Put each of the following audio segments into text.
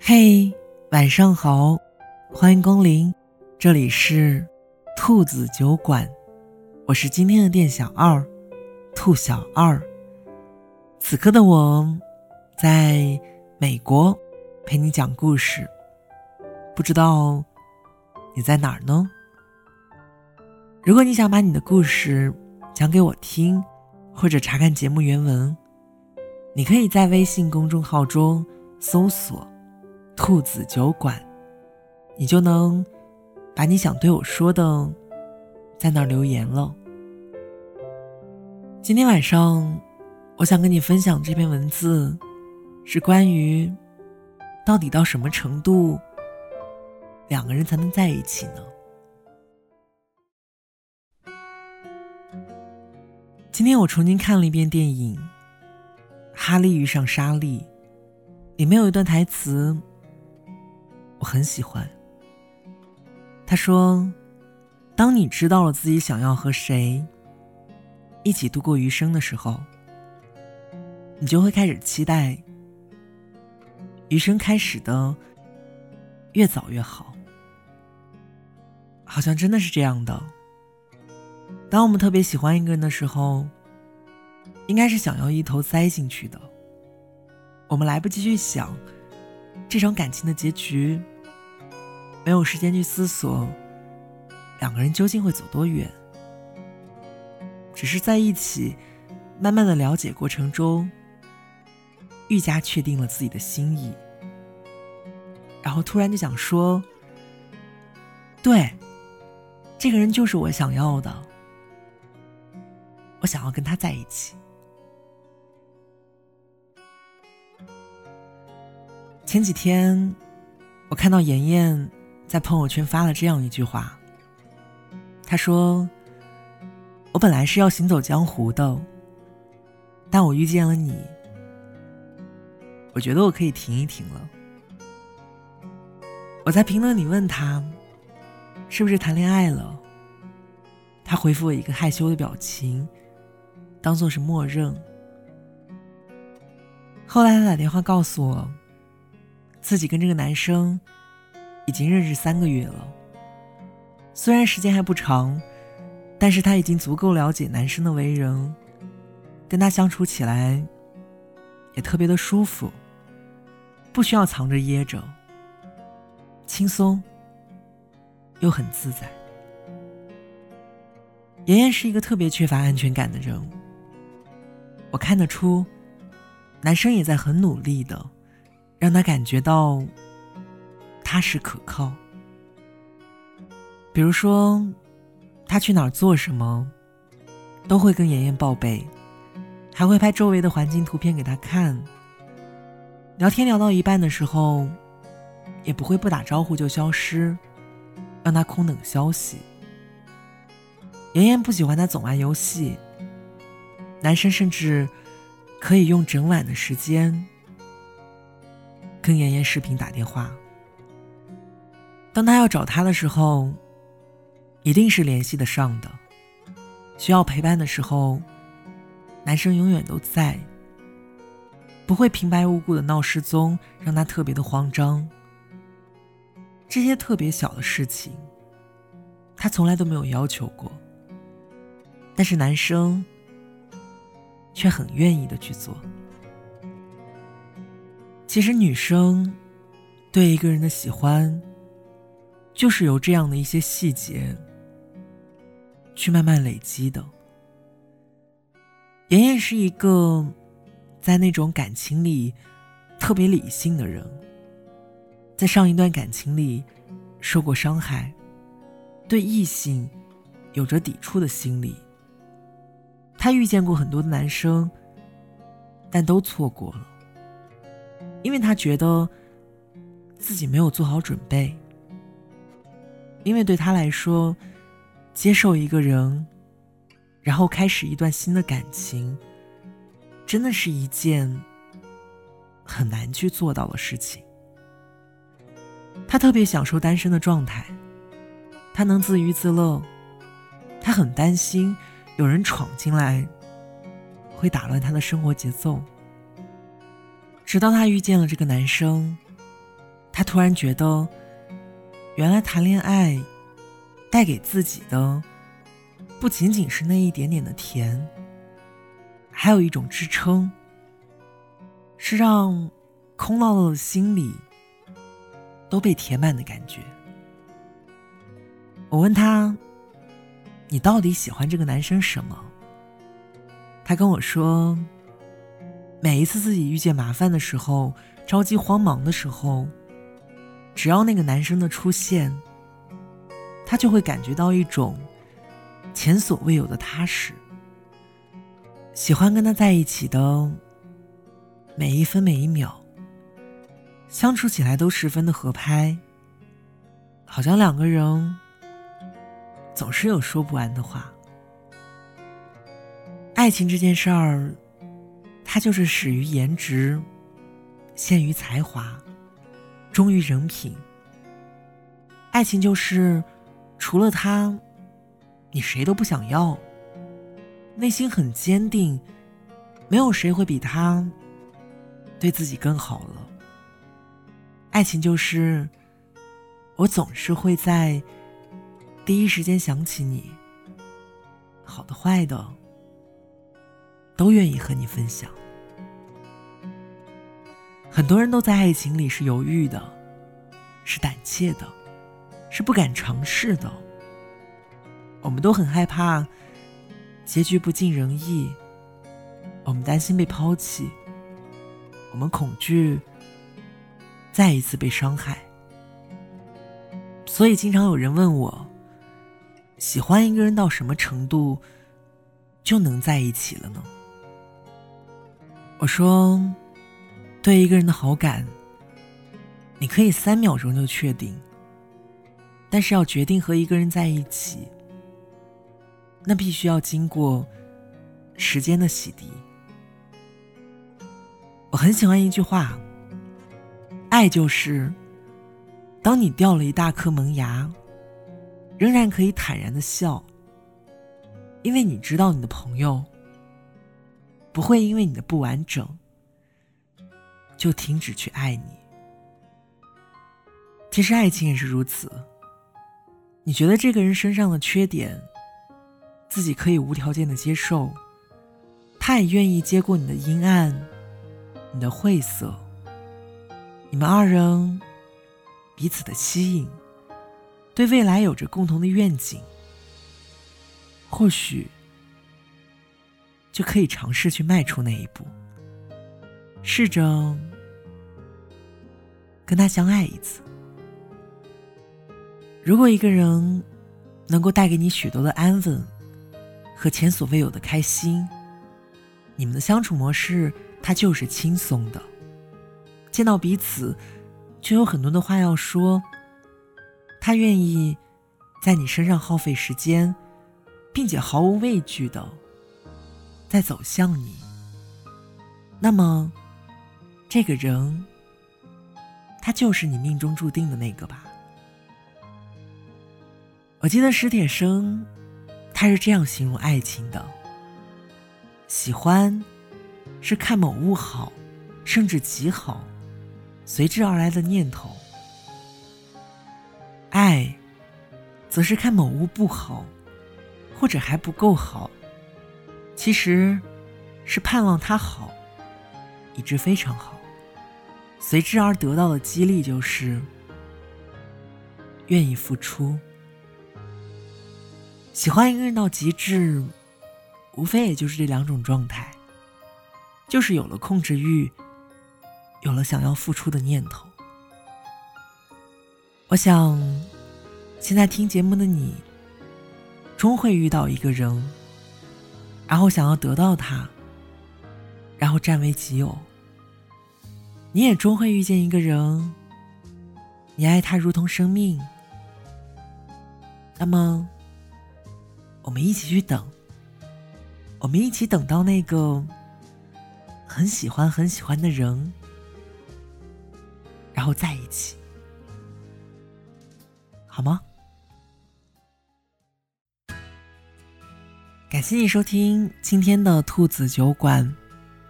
嘿，晚上好，欢迎光临，这里是兔子酒馆，我是今天的店小二，兔小二。此刻的我，在美国陪你讲故事，不知道你在哪儿呢？如果你想把你的故事讲给我听，或者查看节目原文，你可以在微信公众号中搜索。兔子酒馆，你就能把你想对我说的在那儿留言了。今天晚上，我想跟你分享这篇文字，是关于到底到什么程度两个人才能在一起呢？今天我重新看了一遍电影《哈利遇上莎莉》，里面有一段台词。我很喜欢。他说：“当你知道了自己想要和谁一起度过余生的时候，你就会开始期待余生开始的越早越好。好像真的是这样的。当我们特别喜欢一个人的时候，应该是想要一头栽进去的。我们来不及去想这场感情的结局。”没有时间去思索，两个人究竟会走多远。只是在一起，慢慢的了解过程中，愈加确定了自己的心意。然后突然就想说：“对，这个人就是我想要的，我想要跟他在一起。”前几天，我看到妍妍。在朋友圈发了这样一句话。她说：“我本来是要行走江湖的，但我遇见了你，我觉得我可以停一停了。”我在评论里问他：“是不是谈恋爱了？”他回复我一个害羞的表情，当做是默认。后来他打电话告诉我，自己跟这个男生。已经认识三个月了，虽然时间还不长，但是他已经足够了解男生的为人，跟他相处起来也特别的舒服，不需要藏着掖着，轻松又很自在。妍妍是一个特别缺乏安全感的人，我看得出，男生也在很努力的让他感觉到。踏实可靠。比如说，他去哪儿做什么，都会跟妍妍报备，还会拍周围的环境图片给他看。聊天聊到一半的时候，也不会不打招呼就消失，让他空等消息。妍妍不喜欢他总玩游戏，男生甚至可以用整晚的时间跟妍妍视频打电话。当他要找他的时候，一定是联系得上的。需要陪伴的时候，男生永远都在，不会平白无故的闹失踪，让他特别的慌张。这些特别小的事情，他从来都没有要求过，但是男生却很愿意的去做。其实女生对一个人的喜欢。就是由这样的一些细节去慢慢累积的。妍妍是一个在那种感情里特别理性的人，在上一段感情里受过伤害，对异性有着抵触的心理。她遇见过很多的男生，但都错过了，因为他觉得自己没有做好准备。因为对他来说，接受一个人，然后开始一段新的感情，真的是一件很难去做到的事情。他特别享受单身的状态，他能自娱自乐，他很担心有人闯进来会打乱他的生活节奏。直到他遇见了这个男生，他突然觉得，原来谈恋爱带给自己的不仅仅是那一点点的甜，还有一种支撑，是让空落落的心里都被填满的感觉。我问他：“你到底喜欢这个男生什么？”他跟我说。每一次自己遇见麻烦的时候，着急慌忙的时候，只要那个男生的出现，他就会感觉到一种前所未有的踏实。喜欢跟他在一起的每一分每一秒，相处起来都十分的合拍，好像两个人总是有说不完的话。爱情这件事儿。他就是始于颜值，陷于才华，忠于人品。爱情就是除了他，你谁都不想要。内心很坚定，没有谁会比他对自己更好了。爱情就是我总是会在第一时间想起你，好的坏的都愿意和你分享。很多人都在爱情里是犹豫的，是胆怯的，是不敢尝试的。我们都很害怕结局不尽人意，我们担心被抛弃，我们恐惧再一次被伤害。所以，经常有人问我：喜欢一个人到什么程度就能在一起了呢？我说。对一个人的好感，你可以三秒钟就确定，但是要决定和一个人在一起，那必须要经过时间的洗涤。我很喜欢一句话：爱就是，当你掉了一大颗萌芽，仍然可以坦然的笑，因为你知道你的朋友不会因为你的不完整。就停止去爱你。其实爱情也是如此。你觉得这个人身上的缺点，自己可以无条件的接受，他也愿意接过你的阴暗，你的晦涩。你们二人彼此的吸引，对未来有着共同的愿景，或许就可以尝试去迈出那一步，试着。跟他相爱一次。如果一个人能够带给你许多的安稳和前所未有的开心，你们的相处模式它就是轻松的。见到彼此，就有很多的话要说。他愿意在你身上耗费时间，并且毫无畏惧的在走向你。那么，这个人。他就是你命中注定的那个吧？我记得史铁生，他是这样形容爱情的：喜欢是看某物好，甚至极好，随之而来的念头；爱，则是看某物不好，或者还不够好，其实是盼望他好，以致非常好。随之而得到的激励就是愿意付出。喜欢一个人到极致，无非也就是这两种状态，就是有了控制欲，有了想要付出的念头。我想，现在听节目的你，终会遇到一个人，然后想要得到他，然后占为己有。你也终会遇见一个人，你爱他如同生命。那么，我们一起去等，我们一起等到那个很喜欢很喜欢的人，然后在一起，好吗？感谢你收听今天的兔子酒馆，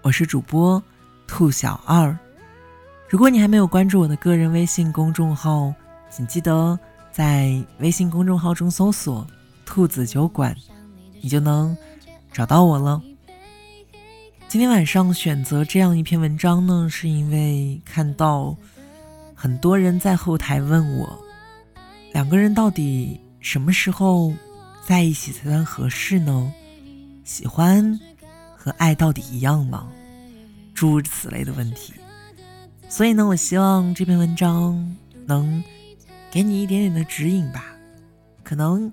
我是主播兔小二。如果你还没有关注我的个人微信公众号，请记得在微信公众号中搜索“兔子酒馆”，你就能找到我了。今天晚上选择这样一篇文章呢，是因为看到很多人在后台问我，两个人到底什么时候在一起才算合适呢？喜欢和爱到底一样吗？诸如此类的问题。所以呢，我希望这篇文章能给你一点点的指引吧。可能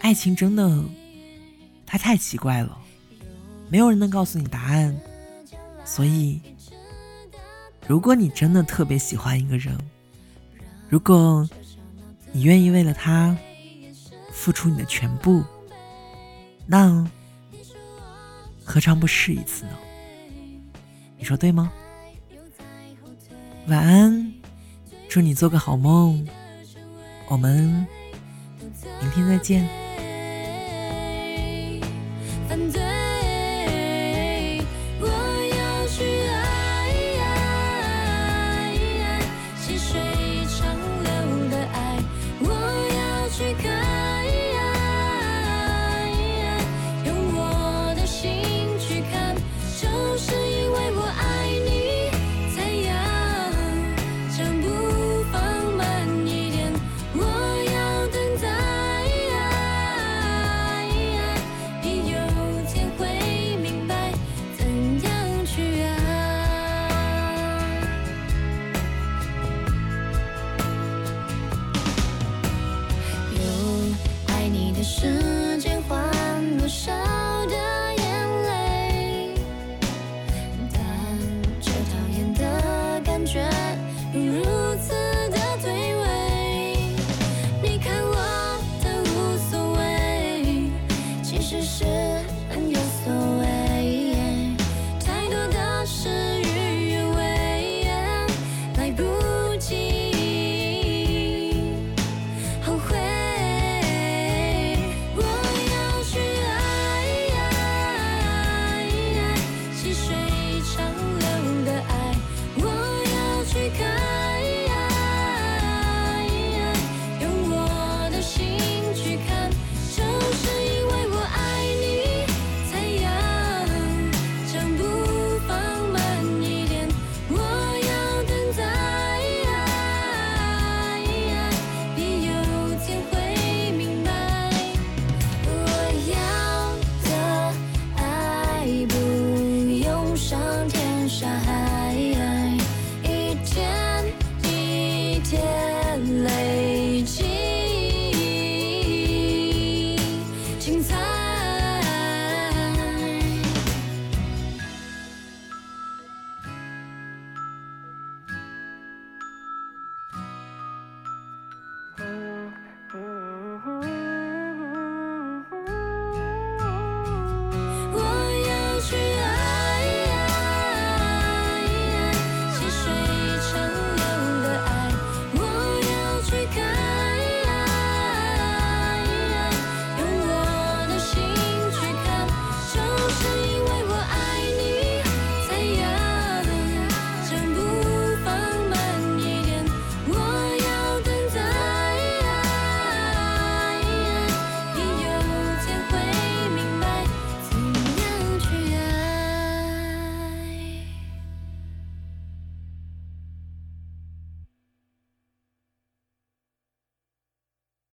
爱情真的它太奇怪了。没有人能告诉你答案，所以，如果你真的特别喜欢一个人，如果你愿意为了他付出你的全部，那何尝不试一次呢？你说对吗？晚安，祝你做个好梦，我们明天再见。